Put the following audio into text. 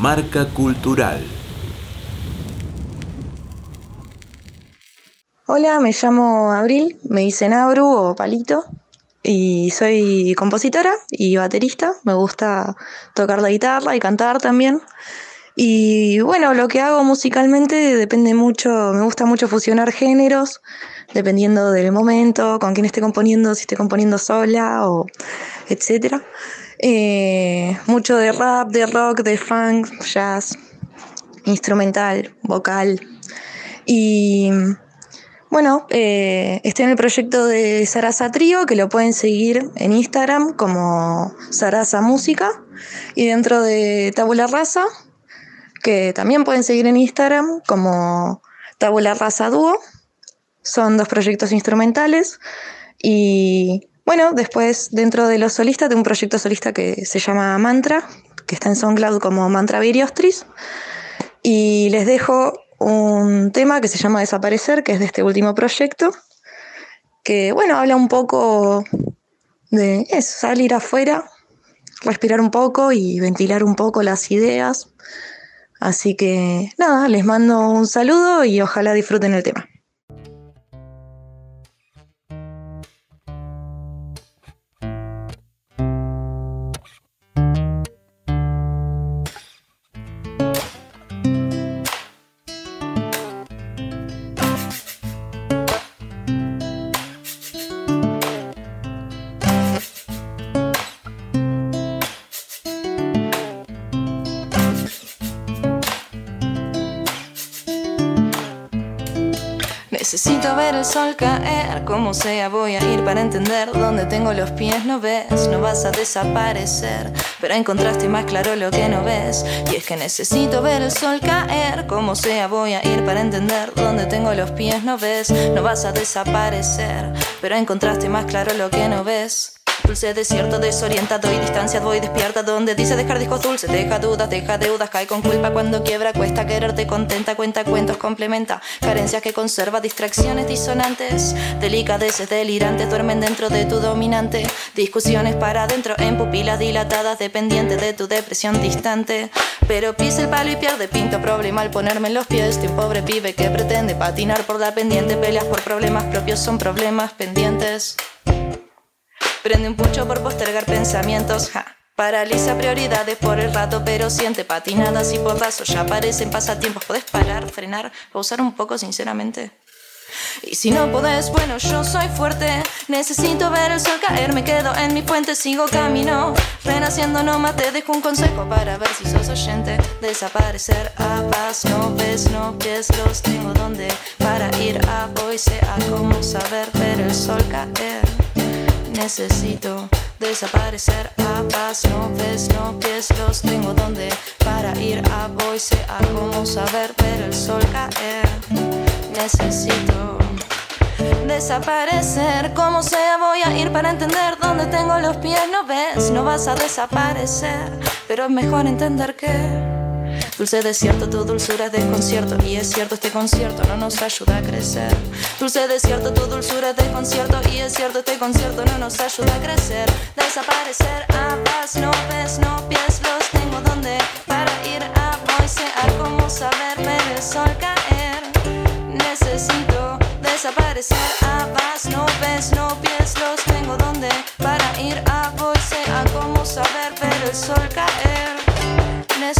Marca Cultural. Hola, me llamo Abril, me dicen Abru o Palito y soy compositora y baterista. Me gusta tocar la guitarra y cantar también. Y bueno, lo que hago musicalmente depende mucho, me gusta mucho fusionar géneros, dependiendo del momento, con quién esté componiendo, si esté componiendo sola o etcétera. Eh, mucho de rap, de rock, de funk, jazz, instrumental, vocal. Y bueno, eh, estoy en el proyecto de Sarasa Trío, que lo pueden seguir en Instagram como Sarasa Música. Y dentro de Tabula Rasa, que también pueden seguir en Instagram como Tabula Rasa Dúo. Son dos proyectos instrumentales. Y bueno, después dentro de los solistas tengo un proyecto solista que se llama Mantra, que está en SoundCloud como Mantra Viriostris. Y les dejo un tema que se llama Desaparecer, que es de este último proyecto, que bueno, habla un poco de eso, salir afuera, respirar un poco y ventilar un poco las ideas. Así que nada, les mando un saludo y ojalá disfruten el tema. Necesito ver el sol caer, como sea voy a ir para entender dónde tengo los pies, no ves, no vas a desaparecer, pero encontraste más claro lo que no ves, y es que necesito ver el sol caer, como sea voy a ir para entender dónde tengo los pies, no ves, no vas a desaparecer, pero encontraste más claro lo que no ves. Dulce desierto, desorientado y distancia voy despierta donde dice dejar discos dulces, deja dudas, deja deudas, cae con culpa cuando quiebra, cuesta quererte contenta, cuenta cuentos, complementa, carencias que conserva, distracciones disonantes, delicadeces delirantes duermen dentro de tu dominante, discusiones para adentro en pupilas dilatadas, dependiente de tu depresión distante, pero pisa el palo y pierde pinta, problema al ponerme en los pies de un pobre pibe que pretende patinar por la pendiente, peleas por problemas propios son problemas pendientes. Prende un pucho por postergar pensamientos, ja. Paraliza prioridades por el rato, pero siente patinadas y porrazos. Ya aparecen pasatiempos. Puedes parar, frenar, pausar un poco, sinceramente. Y si no podés, bueno, yo soy fuerte. Necesito ver el sol caer, me quedo en mi fuente, sigo camino. Renaciendo nomás te dejo un consejo para ver si sos oyente. Desaparecer a paz, no ves, no pies, los tengo donde para ir a hoy, sea como saber ver el sol caer necesito desaparecer a paz. No ves, no pies, los tengo donde para ir a voy, sea como saber ver el sol caer. Necesito desaparecer, como sea voy a ir para entender dónde tengo los pies. No ves, no vas a desaparecer, pero es mejor entender que Dulce desierto, tu dulzura es desconcierto. Y es cierto, este concierto no nos ayuda a crecer. Dulce desierto, tu dulzura es desconcierto. Y es cierto, este concierto no nos ayuda a crecer. Desaparecer a paz, no ves, no pies, los tengo donde para ir a voice, a como saber ver el sol caer. Necesito desaparecer a paz, no ves, no pies, los tengo donde para ir a voice, a como saber ver el sol caer